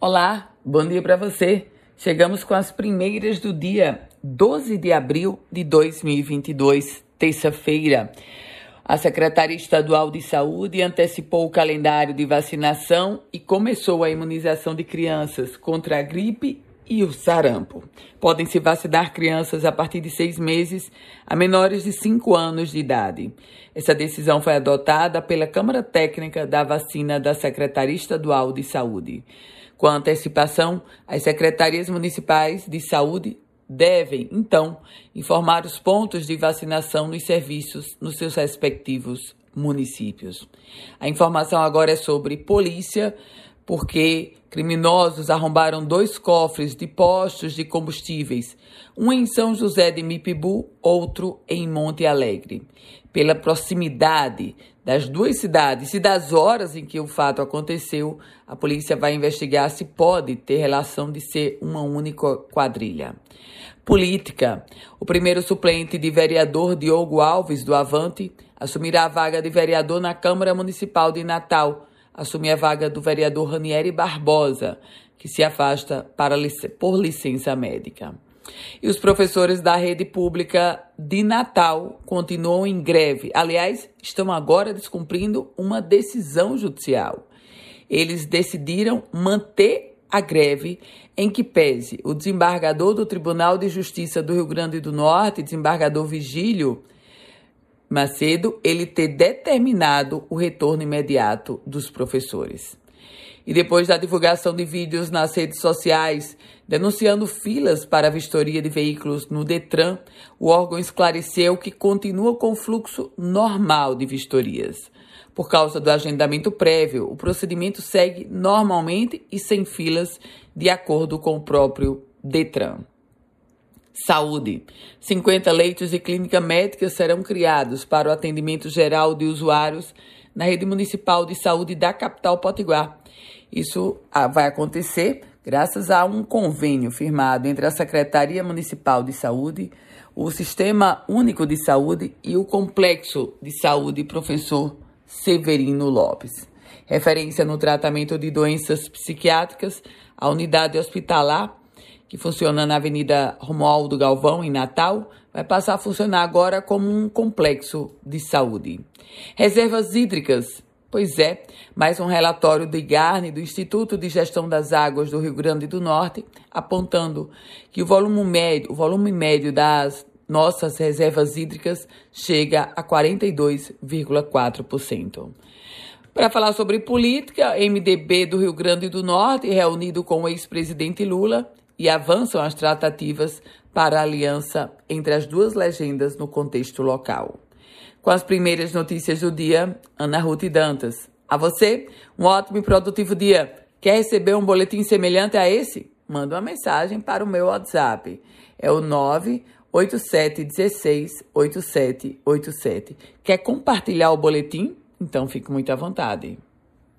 Olá, bom dia para você. Chegamos com as primeiras do dia 12 de abril de 2022, terça-feira. A Secretaria Estadual de Saúde antecipou o calendário de vacinação e começou a imunização de crianças contra a gripe e o sarampo. Podem se vacinar crianças a partir de seis meses a menores de cinco anos de idade. Essa decisão foi adotada pela Câmara Técnica da Vacina da Secretaria Estadual de Saúde. Com antecipação, as secretarias municipais de saúde devem, então, informar os pontos de vacinação nos serviços nos seus respectivos municípios. A informação agora é sobre polícia, porque criminosos arrombaram dois cofres de postos de combustíveis, um em São José de Mipibu, outro em Monte Alegre. Pela proximidade das duas cidades e das horas em que o fato aconteceu, a polícia vai investigar se pode ter relação de ser uma única quadrilha. Política. O primeiro suplente de vereador Diogo Alves, do Avante, assumirá a vaga de vereador na Câmara Municipal de Natal. Assume a vaga do vereador Ranieri Barbosa, que se afasta para, por licença médica. E os professores da rede pública de Natal continuam em greve. Aliás, estão agora descumprindo uma decisão judicial. Eles decidiram manter a greve em que pese o desembargador do Tribunal de Justiça do Rio Grande do Norte, desembargador Vigílio Macedo, ele ter determinado o retorno imediato dos professores. E depois da divulgação de vídeos nas redes sociais denunciando filas para a vistoria de veículos no Detran, o órgão esclareceu que continua com fluxo normal de vistorias. Por causa do agendamento prévio, o procedimento segue normalmente e sem filas, de acordo com o próprio Detran. Saúde. 50 leitos de clínica médica serão criados para o atendimento geral de usuários na rede municipal de saúde da capital Potiguar. Isso ah, vai acontecer graças a um convênio firmado entre a Secretaria Municipal de Saúde, o Sistema Único de Saúde e o Complexo de Saúde Professor Severino Lopes. Referência no tratamento de doenças psiquiátricas, a unidade hospitalar, que funciona na Avenida Romualdo Galvão, em Natal, vai passar a funcionar agora como um complexo de saúde. Reservas hídricas Pois é, mais um relatório do IGARNE, do Instituto de Gestão das Águas do Rio Grande do Norte, apontando que o volume médio, o volume médio das nossas reservas hídricas chega a 42,4%. Para falar sobre política, MDB do Rio Grande do Norte, reunido com o ex-presidente Lula, e avançam as tratativas para a aliança entre as duas legendas no contexto local. Com as primeiras notícias do dia, Ana Ruth Dantas. A você, um ótimo e produtivo dia. Quer receber um boletim semelhante a esse? Manda uma mensagem para o meu WhatsApp. É o 987168787. Quer compartilhar o boletim? Então fique muito à vontade.